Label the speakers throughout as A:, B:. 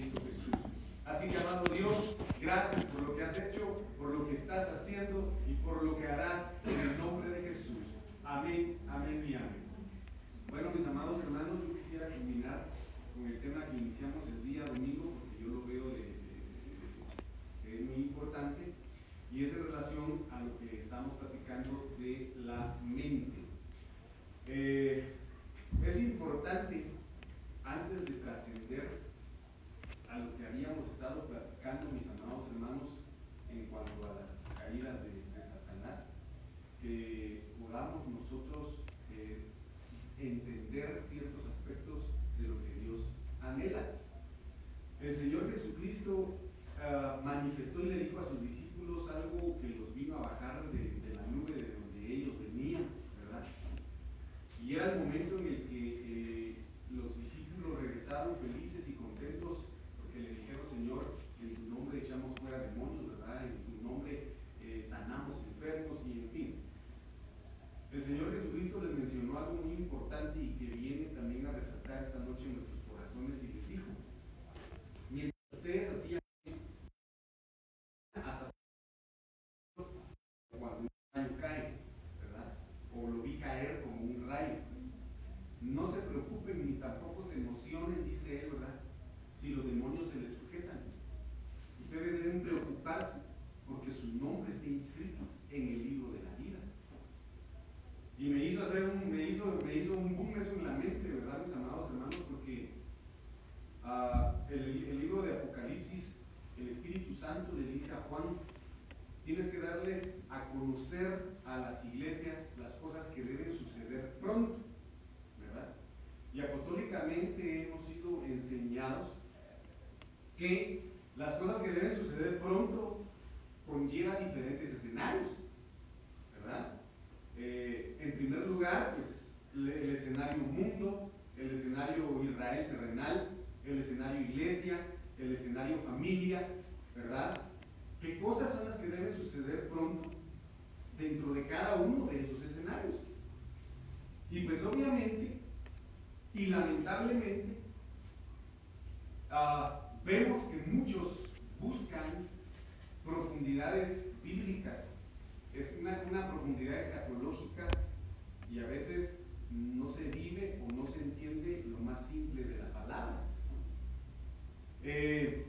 A: poderoso de Cristo Jesús. Así que, amado Dios, gracias por lo que has hecho, por lo que estás haciendo y por lo que harás en el nombre de Jesús. Amén, amén y amén. Bueno, mis amados hermanos, yo quisiera culminar con el tema que iniciamos el día domingo, porque yo lo veo de, que es muy importante, y es en relación a lo que estamos platicando de la mente. Eh, es importante, antes de trascender a lo que habíamos estado platicando, mis amados hermanos, en cuanto a las caídas de, Satanás, que podamos nosotros eh, entender ciertos aspectos de lo que Dios anhela. El Señor Jesucristo uh, manifestó y le dijo a sus discípulos algo que los vino a bajar de, de la nube de donde ellos venían, ¿verdad? Y era el momento en el que eh, los discípulos regresaron felices y contentos porque le dijeron, Señor, en tu nombre echamos fuera demonios, ¿verdad? En tu nombre eh, sanamos enfermos y en fin. El Señor Jesucristo les mencionó algo muy importante y que viene también a resaltar esta noche en nuestros corazones y les dijo, mientras ustedes hacían hasta cuando un rayo cae, ¿verdad? O lo vi caer como un rayo. No se preocupen ni tampoco se emocionen, dice él, ¿verdad? Si los demonios se les sujetan. Ustedes deben preocuparse porque su nombre está inscrito en el libro de la vida. Y me hizo hacer un, me hizo, me hizo un boom eso en la mente, ¿verdad, mis amados hermanos? Porque uh, el, el libro de Apocalipsis, el Espíritu Santo le dice a Juan, tienes que darles a conocer a las iglesias las cosas que deben suceder pronto, ¿verdad? Y apostólicamente hemos sido enseñados que las cosas que deben suceder pronto conllevan diferentes escenarios, ¿verdad? Eh, en primer lugar, pues el escenario mundo, el escenario Israel terrenal, el escenario iglesia, el escenario familia, ¿verdad? ¿Qué cosas son las que deben suceder pronto dentro de cada uno de esos escenarios? Y pues obviamente y lamentablemente uh, vemos que muchos buscan profundidades bíblicas, es una, una, profundidad escatológica y a veces no se vive o no se entiende lo más simple de la palabra. Eh,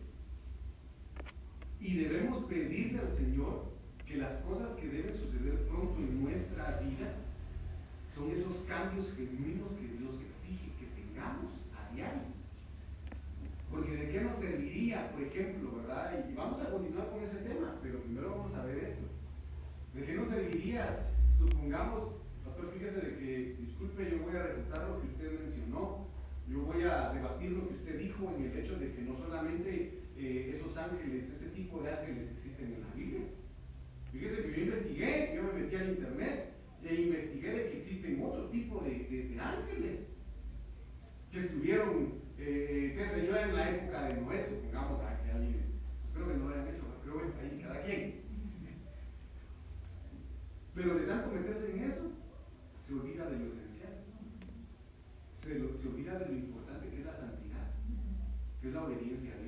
A: y debemos pedirle al Señor que las cosas que deben suceder pronto en nuestra vida son esos cambios genuinos que Dios exige que tengamos a diario. Porque de qué nos serviría, por ejemplo, ¿verdad? Y vamos a continuar con ese tema, pero primero vamos a ver esto. ¿De qué nos serviría, supongamos, pastor, fíjese de que, disculpe, yo voy a refutar lo que usted mencionó, yo voy a debatir lo que usted dijo en el hecho de que no solamente esos ángeles, ese tipo de ángeles existen en la Biblia. Fíjese que yo investigué, yo me metí al internet e investigué de que existen otro tipo de, de, de ángeles que estuvieron, eh, qué sé yo, en la época de Noé, supongamos a que alguien, creo que no lo hayan hecho, pero bueno, ahí cada quien. Pero de tanto meterse en eso, se olvida de lo esencial. Se, lo, se olvida de lo importante que es la santidad, que es la obediencia a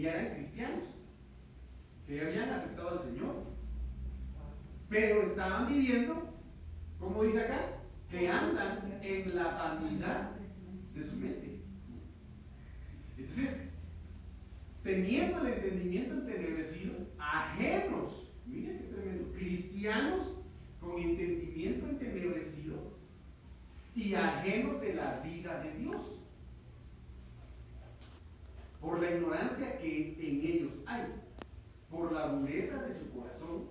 A: ya eran cristianos, que habían aceptado al Señor, pero estaban viviendo, como dice acá, que andan en la vanidad de su mente. Entonces, teniendo el entendimiento entenebrecido, ajenos, miren qué tremendo, cristianos con entendimiento entenebrecido y ajenos de la vida de Dios por la ignorancia que en ellos hay, por la dureza de su corazón,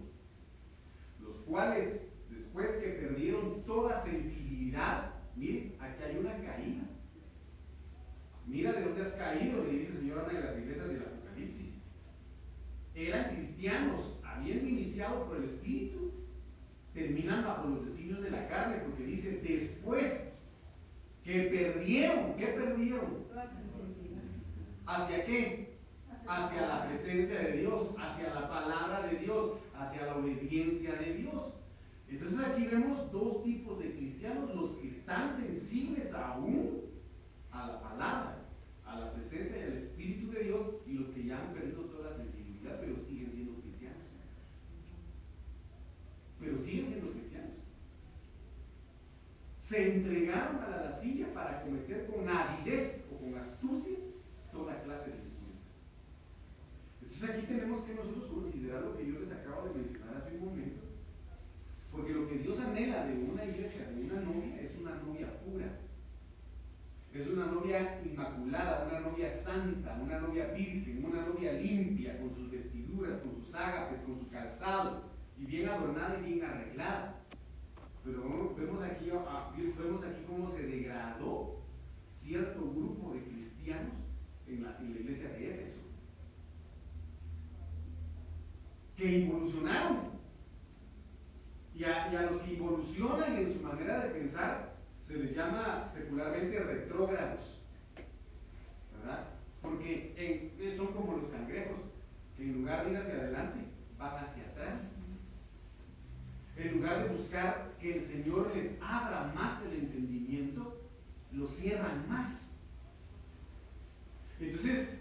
A: los cuales después que perdieron toda sensibilidad, miren, aquí hay una caída. Mira de dónde has caído, le dice el Señor a las iglesias del Apocalipsis. Eran cristianos, habían iniciado por el Espíritu, terminan bajo los designios de la carne, porque dice, después que perdieron, ¿qué perdieron? ¿Hacia qué? Hacia la presencia de Dios, hacia la palabra de Dios, hacia la obediencia de Dios. Entonces aquí vemos dos tipos de cristianos, los que están sensibles aún a la palabra, a la presencia del Espíritu de Dios y los que ya han perdido toda la sensibilidad, pero siguen siendo cristianos. Pero siguen siendo cristianos. Se entregaron a la lascivia para cometer con avidez o con astucia toda clase de impureza. Entonces aquí tenemos que nosotros considerar lo que yo les acabo de mencionar hace un momento, porque lo que Dios anhela de una iglesia, de una novia, es una novia pura. Es una novia inmaculada, una novia santa, una novia virgen, una novia limpia, con sus vestiduras, con sus ágapes, con su calzado, y bien adornada y bien arreglada. Pero vemos aquí, ah, vemos aquí cómo se degradó cierto grupo de cristianos en la, iglesia de Éfeso, que involucionaron. Y a, los que involucionan en su manera de pensar se les llama secularmente retrógrados. ¿Verdad? Porque son como los cangrejos, que en lugar de ir hacia adelante, van hacia atrás. En lugar de buscar que el Señor les abra más el entendimiento, lo cierran más. Entonces,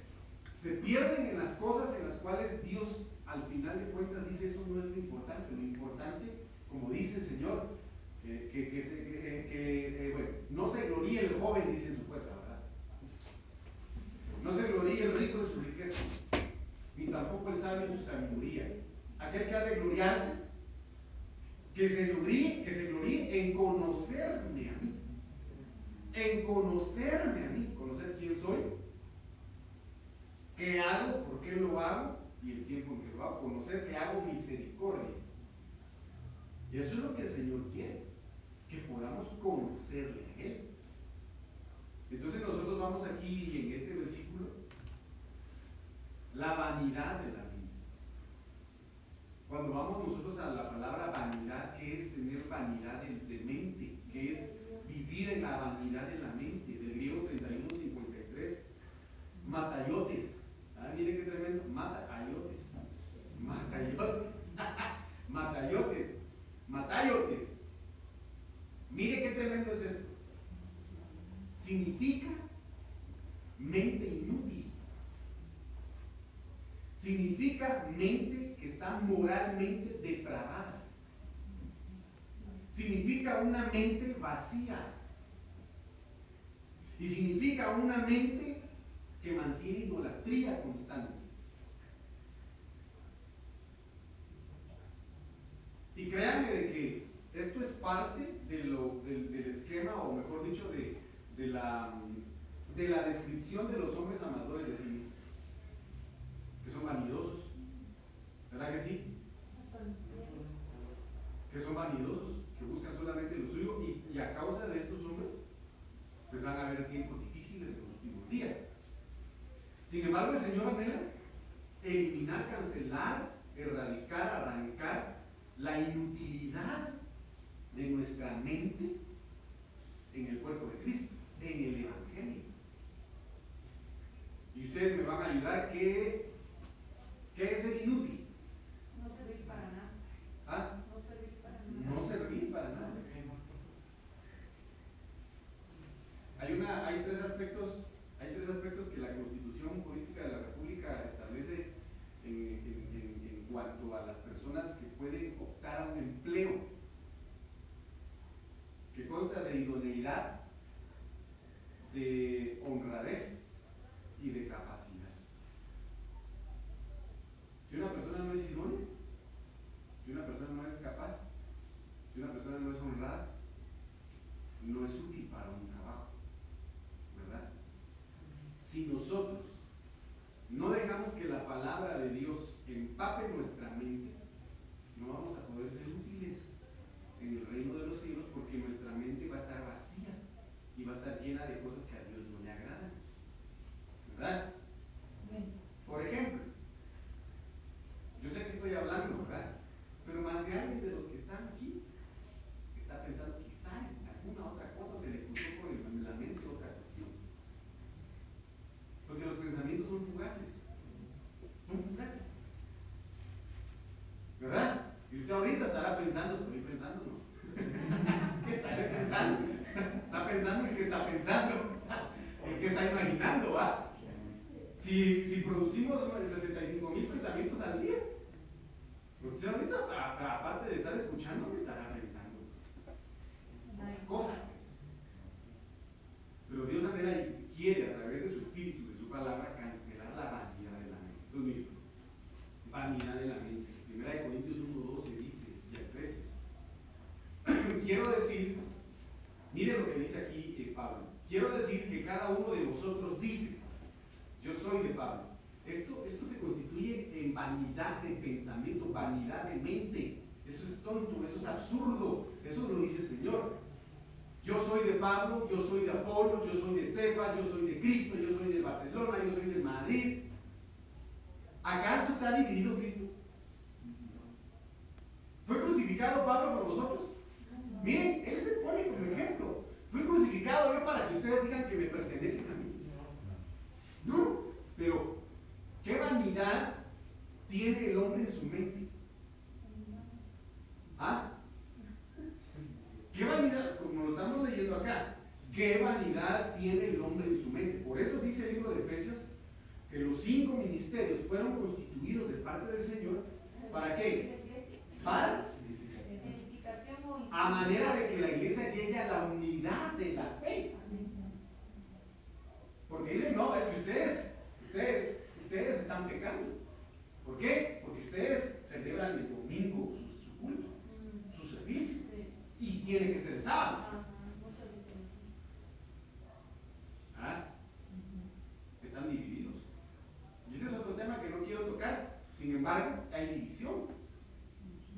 A: se pierden en las cosas en las cuales Dios al final de cuentas dice eso no es lo importante. Lo importante, como dice el Señor, que, eh, no se gloríe el joven, dice en su fuerza, ¿verdad? No se gloríe el rico en su riqueza, ni tampoco el sabio en su sabiduría. Aquel que ha de gloriarse, que se gloríe, que se gloríe en conocerme a mí. En conocerme a mí, conocer quién soy ¿Qué hago? ¿Por qué lo hago? Y el tiempo en que lo hago. Conocer que hago misericordia. Y eso es lo que el Señor quiere. Que podamos conocerle a Él. Entonces nosotros vamos aquí en este versículo. La vanidad de la. Cuando vamos nosotros a la palabra vanidad, ¿qué es tener vanidad de, mente? ¿Qué es vivir en la vanidad de la mente? Del griego 3153. Matayotes Ah, mire qué tremendo. Mata ayotes. Matayotes. Matayotes. Matayotes. Mire qué tremendo es esto. Significa mente inútil. significa mente que moralmente depravada. Significa una mente vacía. Y significa una mente que mantiene idolatría constante. Y créanme de que esto es parte de lo, del, esquema, o mejor dicho, de, de, la, de la descripción de los hombres amadores de sí que son vanidosos. ¿Verdad que sí? Que son vanidosos, que buscan solamente lo suyo y, a causa de estos hombres, pues van a haber tiempos difíciles en los últimos días. Sin embargo, el Señor anhela eliminar, cancelar, erradicar, arrancar la inutilidad de nuestra mente en el cuerpo de Cristo, en el Evangelio. Y ustedes me van a ayudar que ¿qué es el inútil?
B: No servir para nada.
A: ¿Ah?
B: No servir para nada.
A: No servir para nada. Hay, una, hay tres aspectos hay tres aspectos que la Constitución Política de la República establece en, en cuanto a las personas que pueden optar a un empleo que consta de idoneidad, de honradez y de capacidad. Si una persona no es idónea, si una persona no es capaz, si una persona no es honrada, no es útil para un trabajo, ¿verdad? Si nosotros no dejamos que la palabra de Dios empape nuestra mente, no vamos a poder ser útiles en el reino de los cielos porque nuestra mente va a estar vacía y va a estar llena de cosas que a Dios no le agradan. ¿Verdad? Por ejemplo, yo sé que estoy hablando, ¿verdad? Pero más de alguien de los que están aquí está pensando quizá en alguna otra cosa, se le cruzó por la mente otra cuestión. Porque los pensamientos son fugaces. Son fugaces. ¿Verdad? Y usted ahorita estará pensando, estoy pensando, ¿no? ¿Qué estaré pensando? Está pensando en qué está pensando, en qué está imaginando, ¿va? Si, si producimos 65 mil pensamientos al día, usted ahorita, aparte de estar escuchando, estará pensando. Cosas. Pues. Pero Dios anhela y quiere a través de su espíritu, de su palabra, cancelar la vanidad de la mente. Entonces, pues, vanidad de la mente. Primera de Corintios 1.12 dice, y al 13. Quiero decir, mire lo que dice aquí eh, Pablo. Quiero decir que cada uno de vosotros dice, yo soy de Pablo. Esto, esto se constituye en vanidad de pensamiento, vanidad de mente. Eso es tonto, eso es absurdo. Eso lo dice el Señor. Yo soy de Pablo, yo soy de Apolo, yo soy de Cefa, yo soy de Cristo, yo soy de Barcelona, yo soy de Madrid. ¿Acaso está dividido Cristo? ¿Fue crucificado Pablo por vosotros? Miren, él se pone como ejemplo. Fui crucificado yo para que ustedes digan que me pertenecen a mí. Pero ¿qué vanidad tiene el hombre en su mente? ¿Ah? ¿Qué vanidad, como lo estamos leyendo acá, qué vanidad tiene el hombre en su mente? Por eso dice el libro de Efesios que los cinco ministerios fueron constituidos de parte del Señor. ¿Para qué manera de que la iglesia llegue a la unidad de la fe. Porque dicen, no, es que ustedes, ustedes, ustedes están pecando. ¿Por qué? Porque ustedes celebran el domingo su, culto, su servicio. Y tiene que ser el sábado. ¿Ah? Están divididos. Y ese es otro tema que no quiero tocar. Sin embargo, hay división.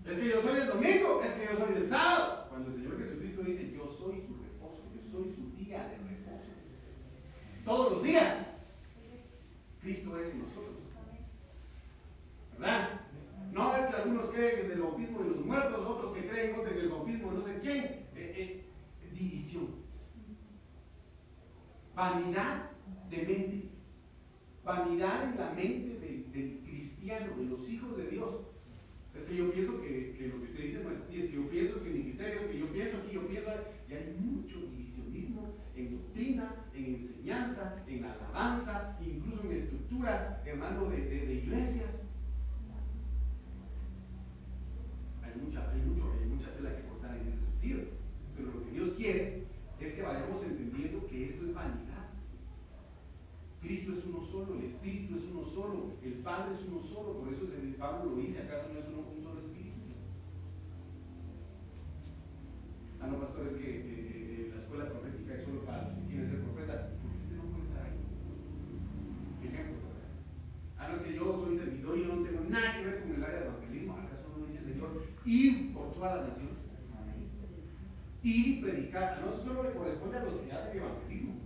A: Es que yo soy del domingo, es que yo soy del sábado. Cuando el Señor Jesucristo dice, yo soy su reposo, yo soy su día de reposo. Todos los días. Cristo es en nosotros. ¿Verdad? No es que algunos creen en el bautismo de los muertos, otros que creen en el bautismo de no sé quién. Eh, eh, división. Vanidad de mente. Vanidad en la mente del cristiano, de los hijos de Dios es que yo pienso que, lo que usted dice no es así, es que yo pienso que mi criterio, es que yo pienso aquí, yo pienso, y hay mucho divisionismo en doctrina, en enseñanza, en alabanza, incluso en estructuras, hermano, solo, por eso Pablo lo dice, ¿acaso no es uno, un solo espíritu? Ah, no, pastor, es que eh, eh, eh, la escuela profética es solo para los que quieren ser profetas. ¿Por qué Usted no puede estar ahí. Ejemplo. Ah, no, es que yo soy servidor y no tengo nada que ver con el área de evangelismo. ¿Acaso no dice Señor? Ir por todas las naciones. Ir predicar. Ah, no solo le corresponde a los que hacen evangelismo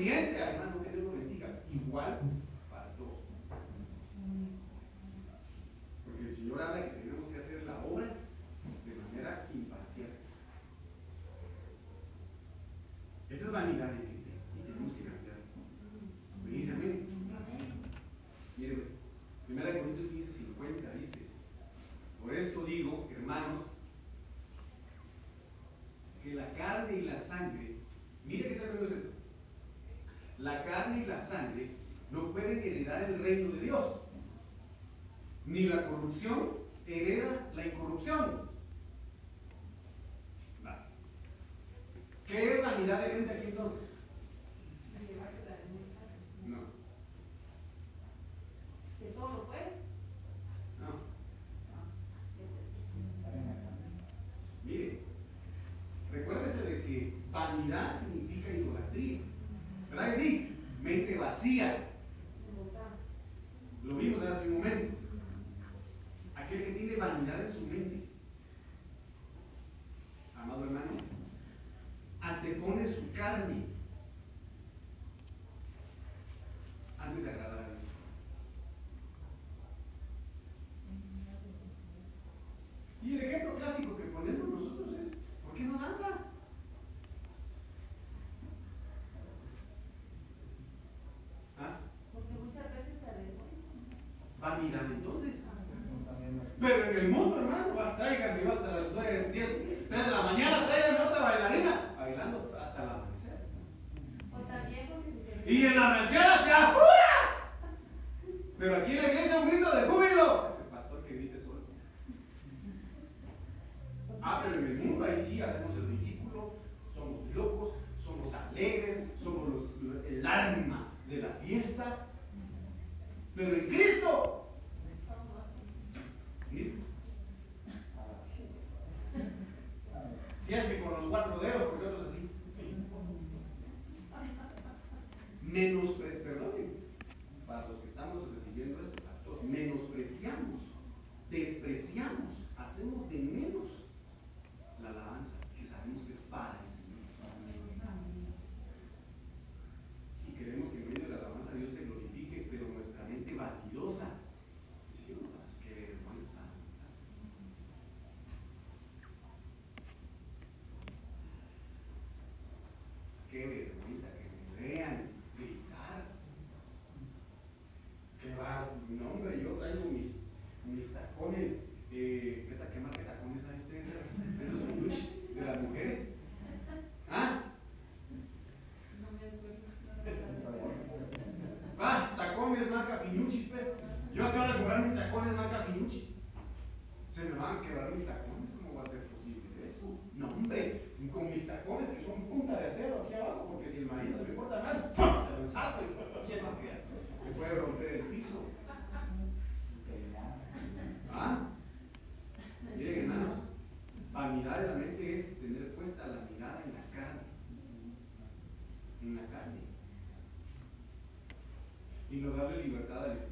A: correspondiente, además que Dios lo bendiga, igual para todos. Porque el Señor habla que tenemos que hacer la obra de manera imparcial. Esta es vanidad de y tenemos que cambiar. Me dice amén. Mire pues, 1 Corintios 15, 50 dice, por esto digo, hermanos, que la carne y la sangre en el mundo. sino darle libertad al Estado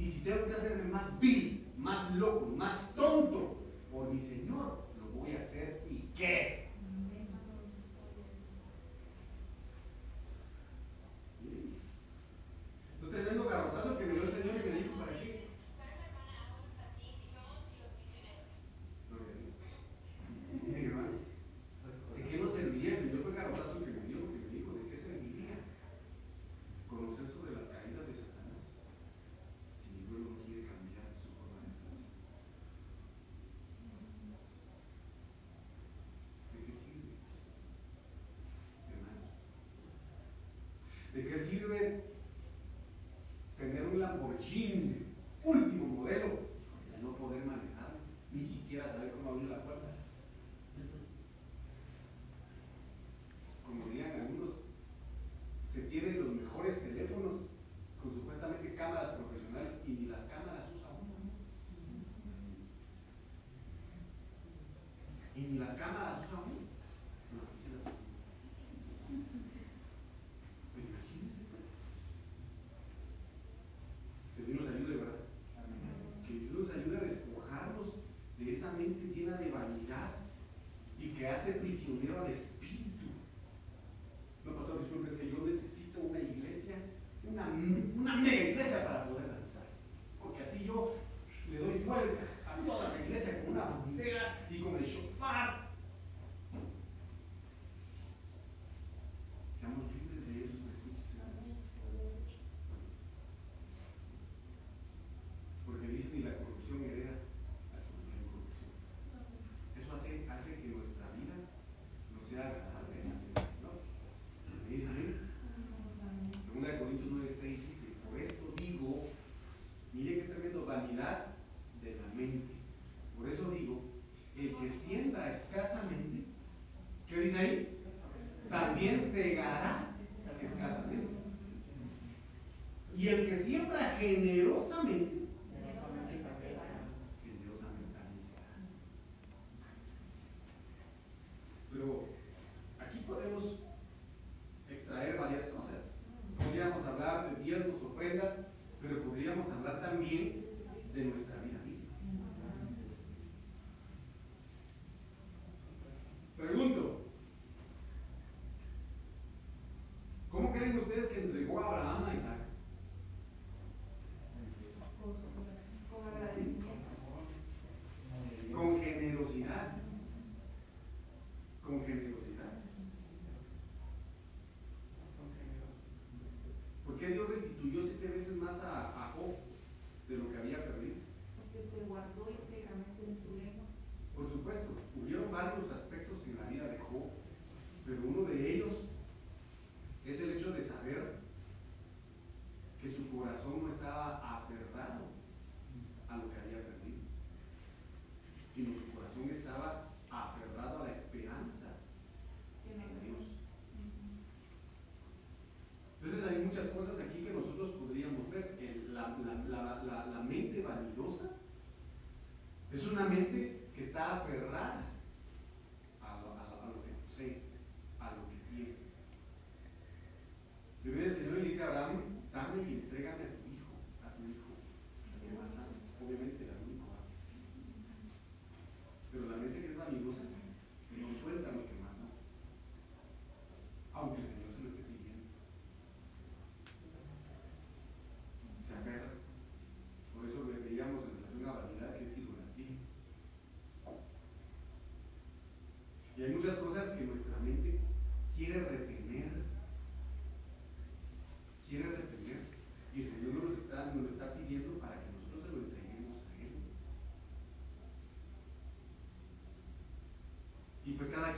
A: Y si tengo que hacerme más vil, más loco, más tonto por mi Señor, lo voy a hacer. ¿Y qué? tener un Lamborghini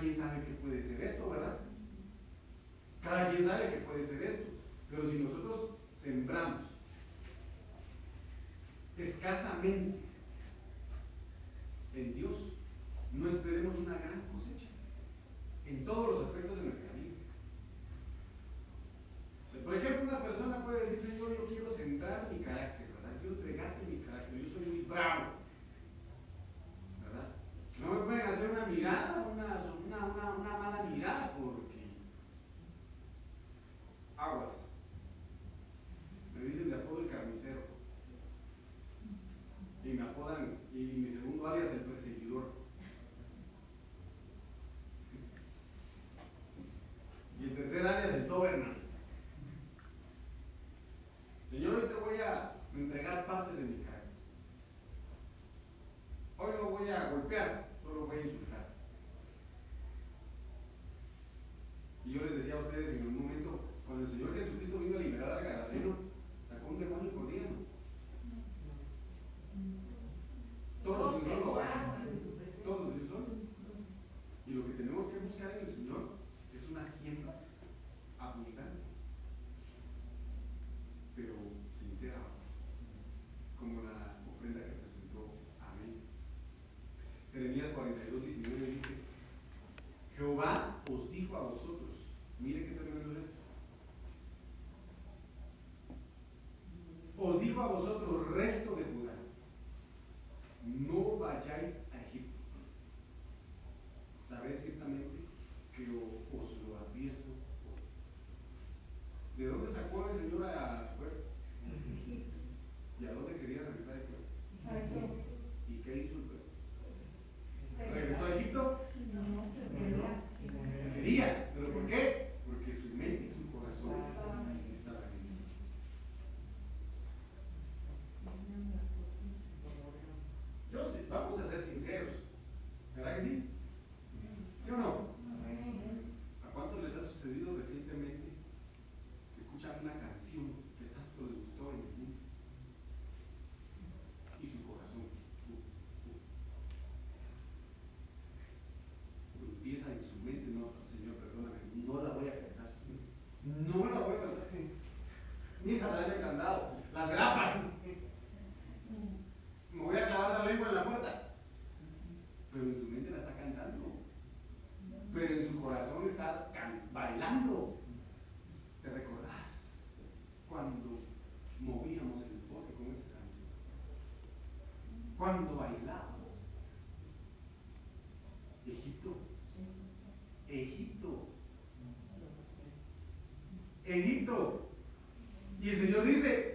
A: quién sabe qué puede ser esto, ¿verdad? dijo a vosotros, resto cuando bailamos. Egipto. Egipto. Egipto. Y el Señor dice,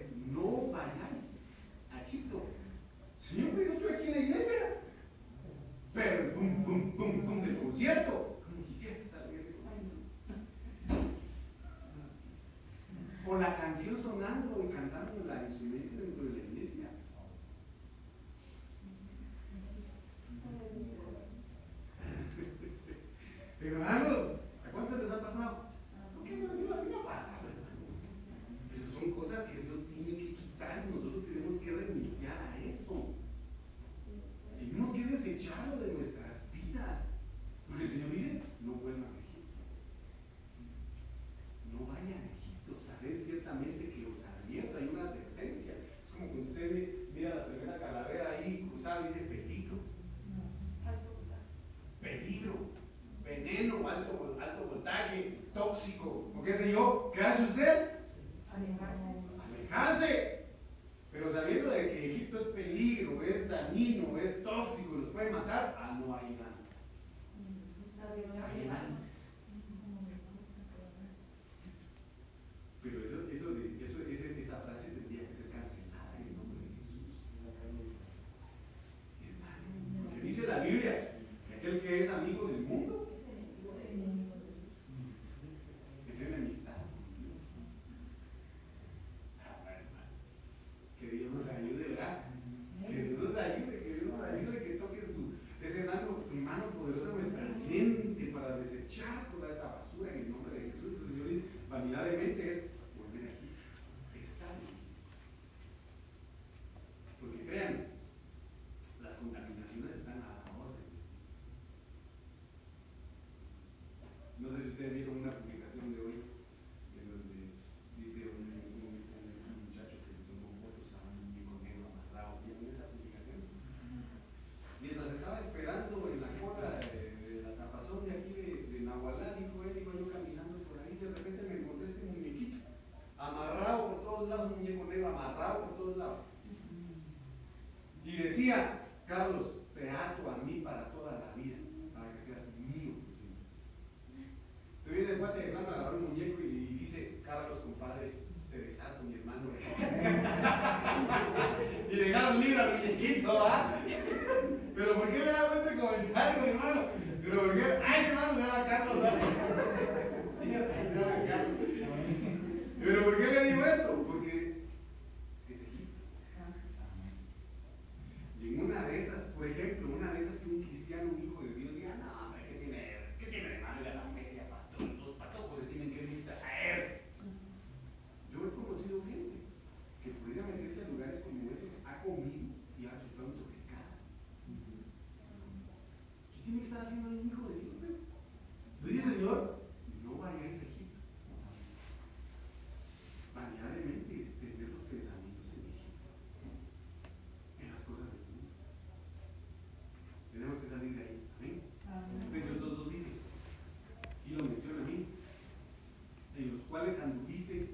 A: los cuales anduvisteis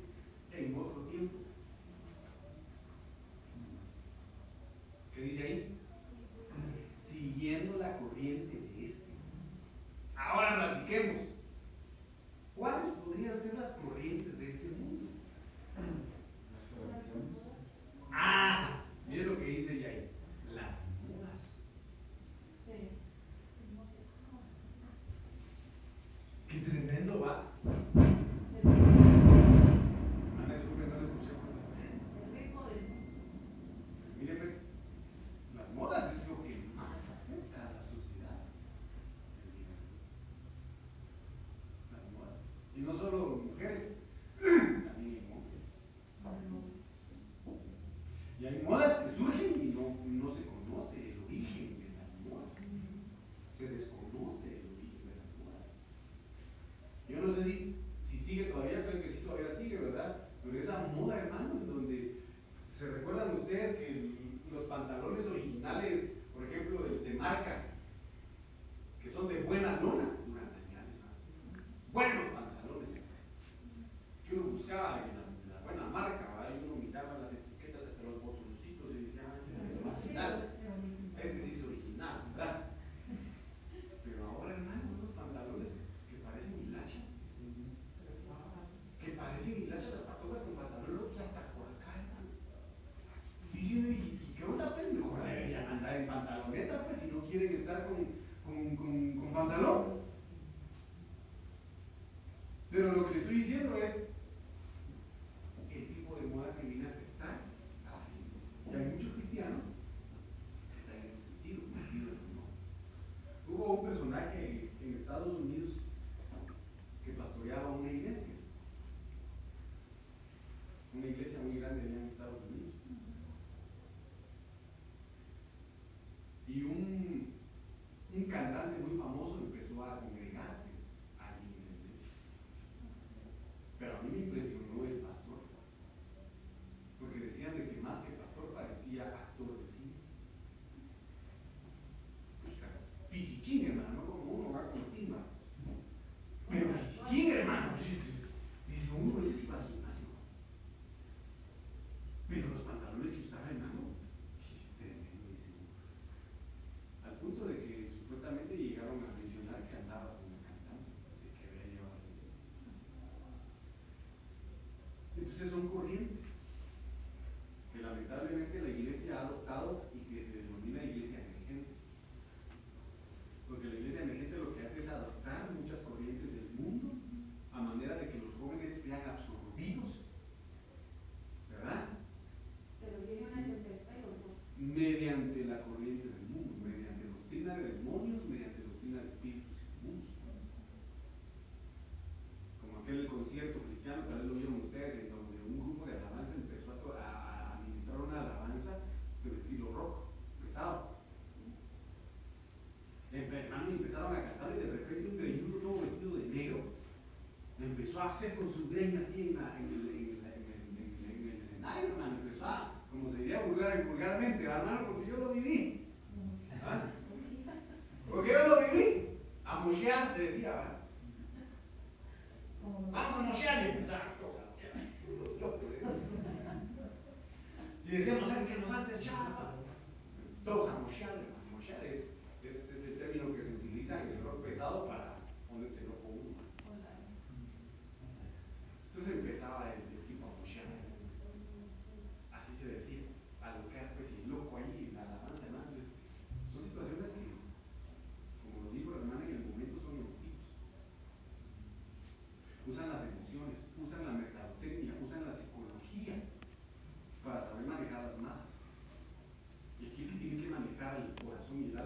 A: en otro tiempo. circuncidência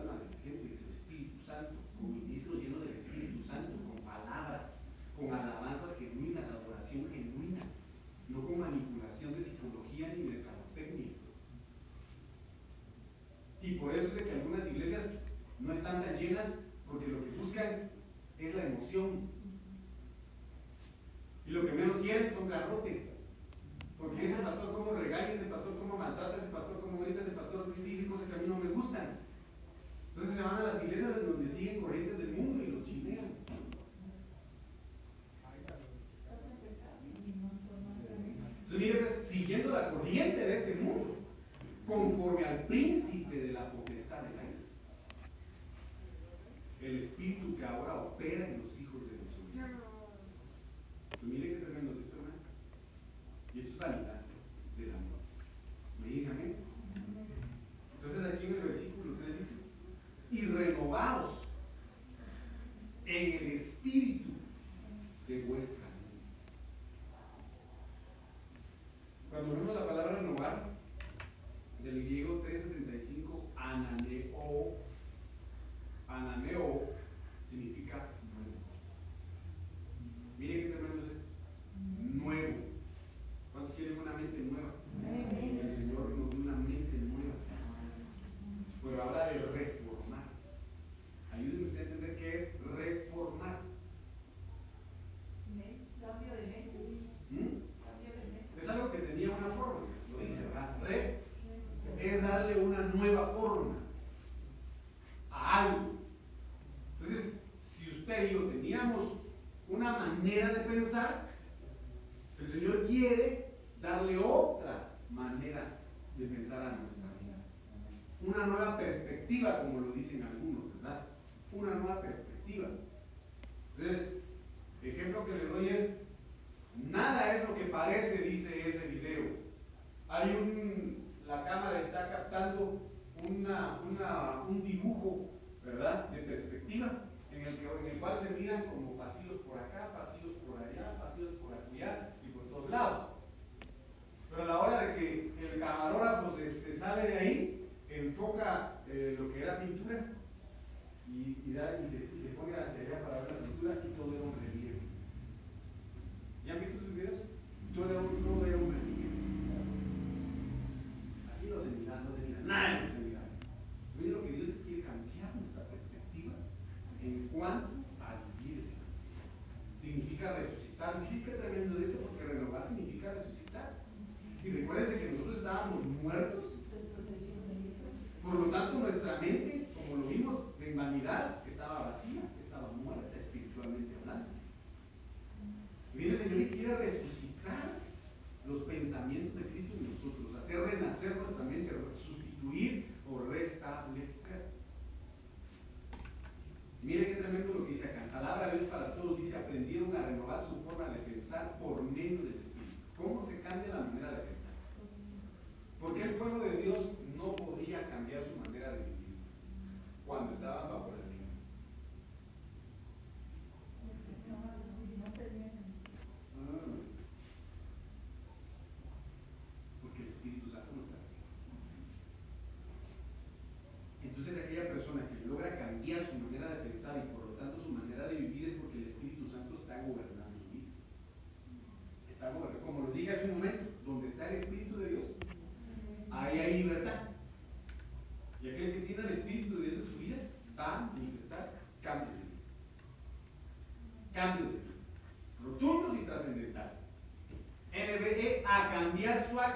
A: corazón Y recuérdense que nosotros estábamos muertos. Por lo tanto, nuestra mente e a sua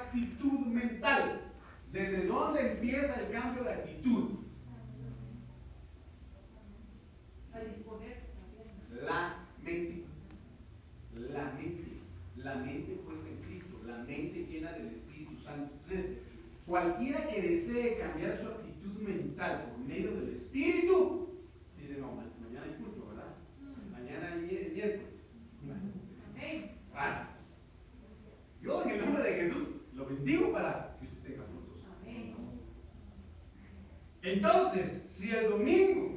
A: Entonces, si el domingo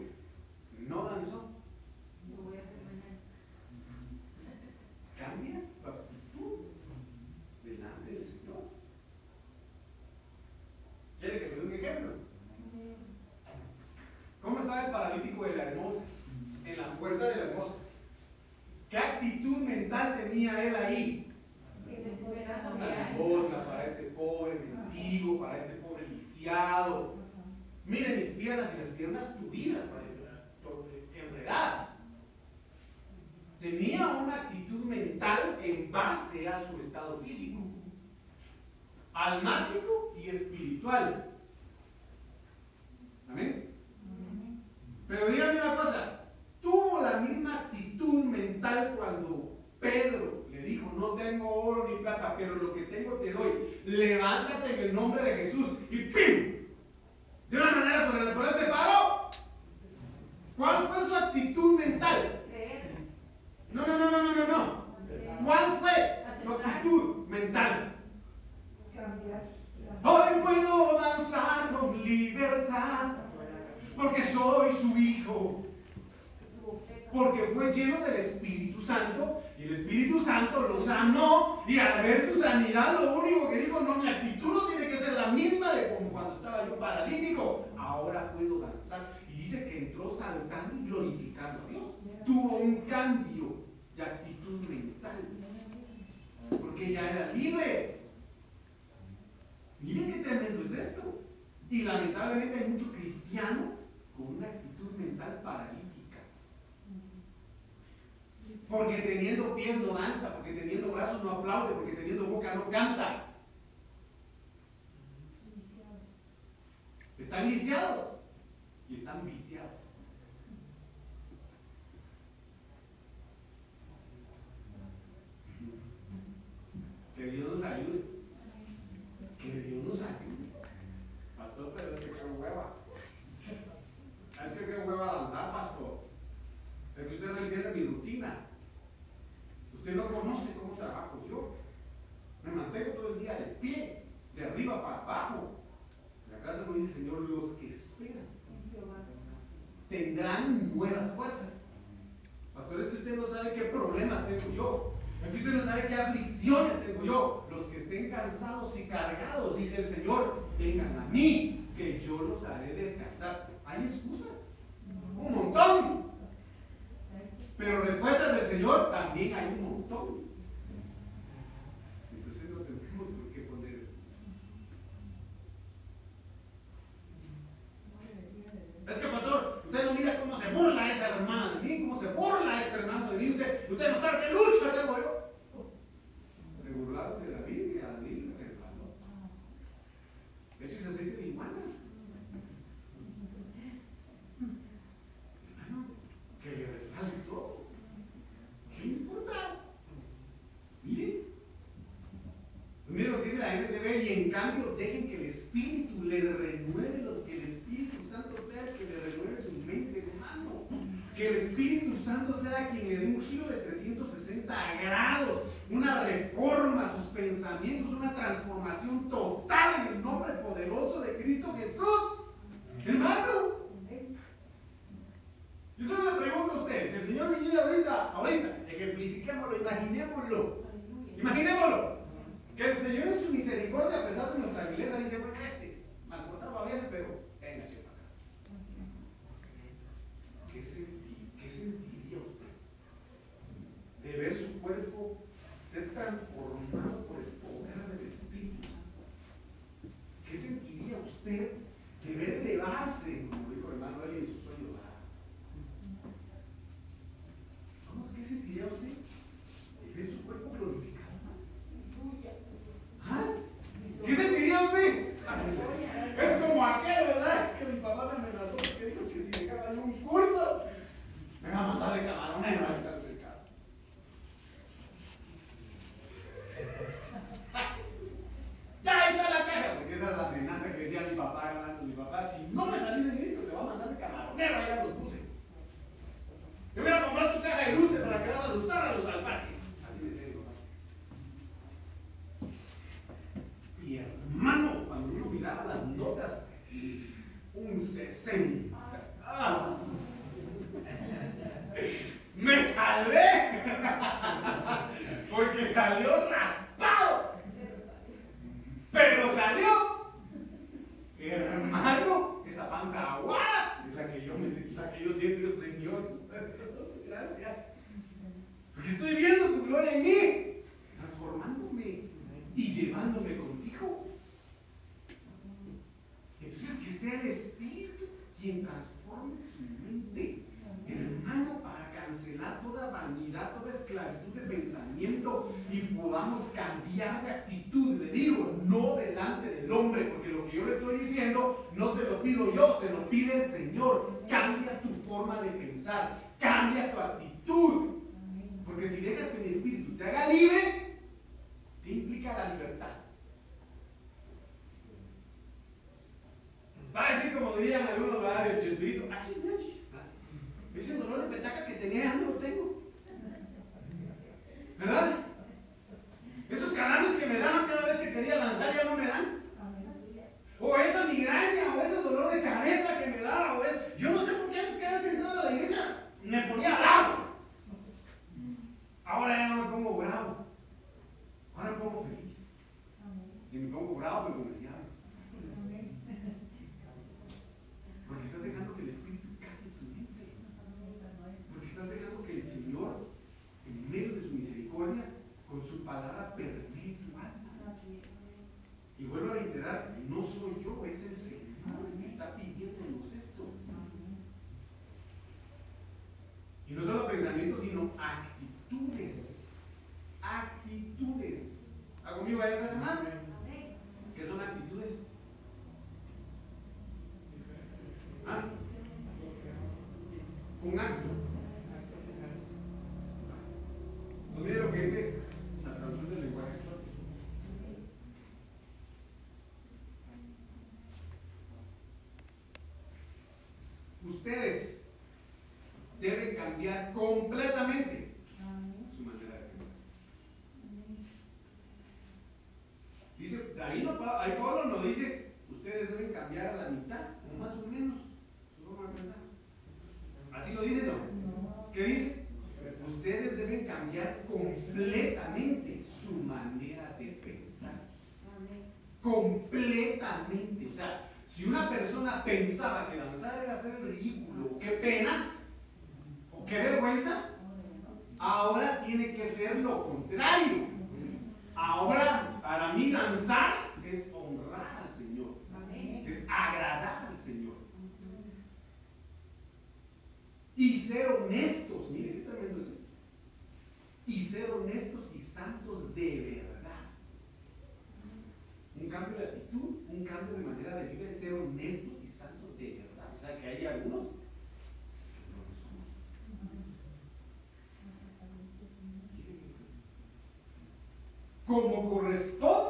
A: Porque teniendo pies no danza, porque teniendo brazos no aplaude, porque teniendo boca no canta. Están lisiados y están bien. Tendrán nuevas fuerzas. Pastor, es que usted no sabe qué problemas tengo yo. Es que usted no sabe qué aflicciones tengo yo. Los que estén cansados y cargados, dice el Señor, vengan a mí, que yo los haré descansar. ¿Hay excusas? Un montón. Pero respuestas del Señor también hay un montón. Entonces no tenemos por qué poner excusas. Es que, pastor, usted no mira cómo se burla esa hermana de mí, cómo se burla ese hermano de mí. Usted, usted no sabe qué lucha tengo yo. Se burlaron de la Biblia, la Biblia resbaló. De hecho, se aceite de iguana. Hermano, que le resbale todo. ¿Qué importa? Mire. Mire lo que dice la NTV y en cambio dejen que el Espíritu les renueve los que el Espíritu Santo sea el que le renueve su mente, hermano. Que el Espíritu Santo sea quien le dé un giro de 360 grados, una reforma a sus pensamientos, una transformación total en el nombre poderoso de Cristo Jesús. Hermano. Yo solo le pregunto a usted, si el Señor viniera ahorita, ahorita, ejemplifiquémoslo, imaginémoslo. Imaginémoslo. Que el Señor en su misericordia, a pesar de nuestra vileza, dice, bueno, este, mal portado a veces, pero venga, chepa acá. ¿Qué, senti- ¿Qué sentiría usted de ver su cuerpo ser transformado por el poder del Espíritu Santo? ¿Qué sentiría usted de ver elevarse, como dijo hermano él en su sueño dorado? ¿Cómo es que sentiría usted de ver su cuerpo glorificado? ¿Ah? ¿Qué sentiría usted? Es como aquel, ¿verdad? Que mi papá me amenazó porque dijo que si dejaba yo un curso, me va a mandar de camaronero al mercado. Ya ahí está la caja, porque esa es la amenaza que decía mi papá, hermano. Mi papá, si no me salís en esto, te va a mandar de camaronero allá los buses. Te voy a comprar tu caja de lustre para que vas a lustrar a los al parque. Así me decía mi papá. Y hermano, cuando uno miraba las notas, un 60. ¡Ah! ¡Me salvé! Porque salió raspado. Pero salió. Hermano, esa panza aguada es la que yo, me, la que yo siento el Señor. Gracias. Porque estoy viendo tu gloria en mí, transformándome y llevándome contigo. Entonces que sea el Espíritu quien transforme su mente, hermano, para cancelar toda vanidad, toda esclavitud de pensamiento y podamos cambiar de actitud. Le digo, no delante del hombre, porque lo que yo le estoy diciendo no se lo pido yo, se lo pide el Señor. Cambia tu forma de pensar, cambia tu actitud. Porque si dejas que mi espíritu te haga libre, ¿qué implica la libertad? Va a decir como dirían algunos ¿verdad? de Chespirito, achis, achis. Ese dolor de petaca que tenía ya no lo tengo. ¿Verdad? Esos calambres que me daban cada vez que quería lanzar ya no me dan. O esa migraña, o ese dolor de cabeza que me daba, o es... Yo no sé por qué antes que entraba a la iglesia me ponía bravo. Ahora ya no me pongo bravo. Ahora me pongo feliz. Y me pongo bravo, me llamo. Porque estás dejando que el Espíritu cambie tu mente. Porque estás dejando que el Señor, en medio de su misericordia, con su palabra alma. Y vuelvo a reiterar, no soy yo, es el Señor que está pidiéndonos esto. Y no solo pensamientos, sino actitudes. Actitudes. ¿Está conmigo ahí otra semana? ¿Qué son actitudes? ¿Ah? Un acto. Pues mire lo que dice la traducción del lenguaje Ustedes deben cambiar completamente su manera de pensar. Dice, ahí, no, Pa- ahí Pablo nos dice, ustedes deben cambiar a la mitad, o más o menos, su forma de pensar. avergonzar era hacer el ridículo. ¡Qué pena! ¿O qué vergüenza? Ahora tiene que ser lo contrario. Ahora, para mí, danzar es honrar al Señor, es agradar al Señor. Y ser honestos, mire qué tremendo es esto. Y ser honestos y santos de verdad. Un cambio de actitud, un cambio de manera de vivir, ser honestos y santos de verdad. O sea, que hay algunos que no lo son. Como corresponde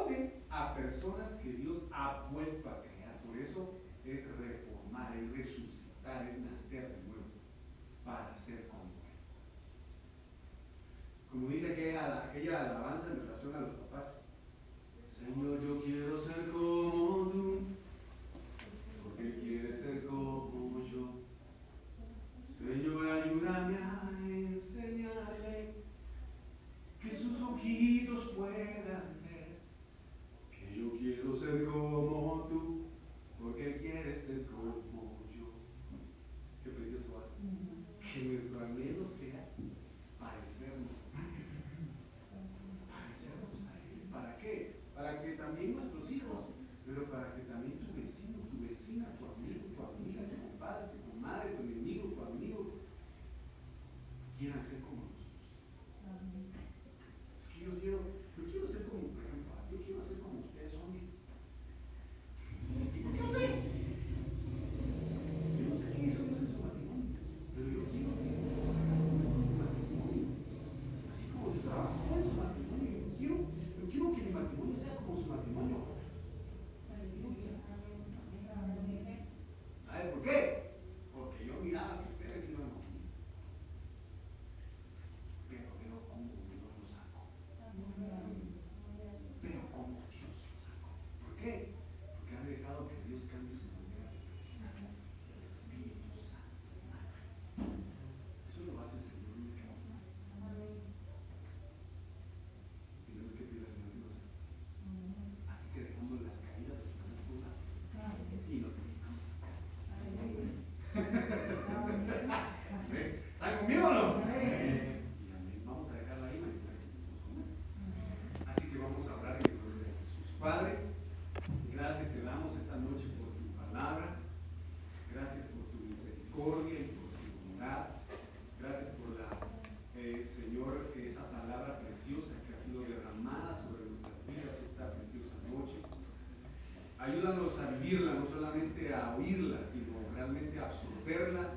A: Ayúdanos a vivirla, no solamente a oírla, sino realmente a absorberla,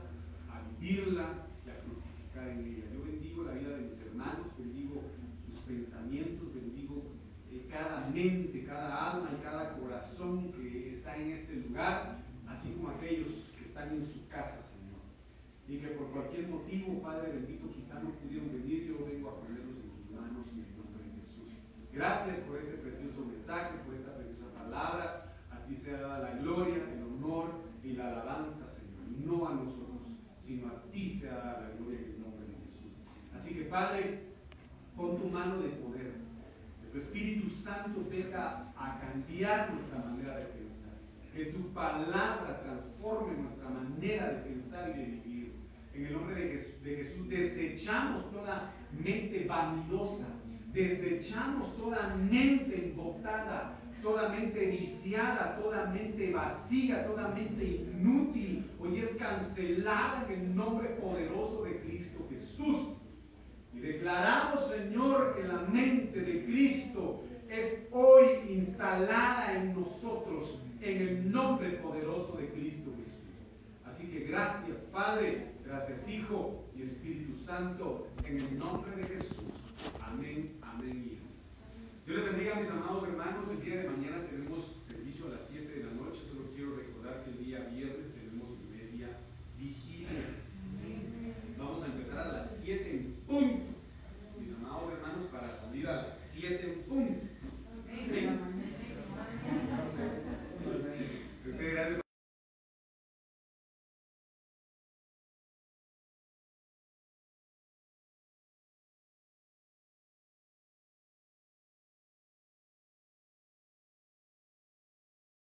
A: a vivirla y a fructificar en ella. Yo bendigo la vida de mis hermanos, bendigo sus pensamientos, bendigo eh, cada mente, cada alma y cada corazón que está en este lugar, así como aquellos que están en su casa, Señor. Y que por cualquier motivo, Padre bendito, quizá no pudieron venir, yo vengo a ponerlos en tus manos en el nombre de Jesús. Gracias por este precioso mensaje, por esta preciosa palabra. Ti sea la gloria, el honor y la alabanza, Señor. No a nosotros, sino a ti sea la gloria en el nombre de Jesús. Así que, Padre, pon tu mano de poder. Que tu Espíritu Santo venga a cambiar nuestra manera de pensar. Que tu palabra transforme nuestra manera de pensar y de vivir. En el nombre de Jesús, de Jesús desechamos toda mente vanidosa. Desechamos toda mente embotada toda mente viciada, toda mente vacía, toda mente inútil, hoy es cancelada en el nombre poderoso de Cristo Jesús. Y declaramos, Señor, que la mente de Cristo es hoy instalada en nosotros, en el nombre poderoso de Cristo Jesús. Así que gracias, Padre, gracias, Hijo y Espíritu Santo, en el nombre de Jesús. Amén, amén. Dios les bendiga, mis amados hermanos. El día de mañana tenemos servicio a las 7 de la noche. Solo quiero recordar que el día viernes tenemos media vigilia. Vamos a empezar a las 7 en punto. Mis amados hermanos, para salir a las 7 en punto.
B: Amén.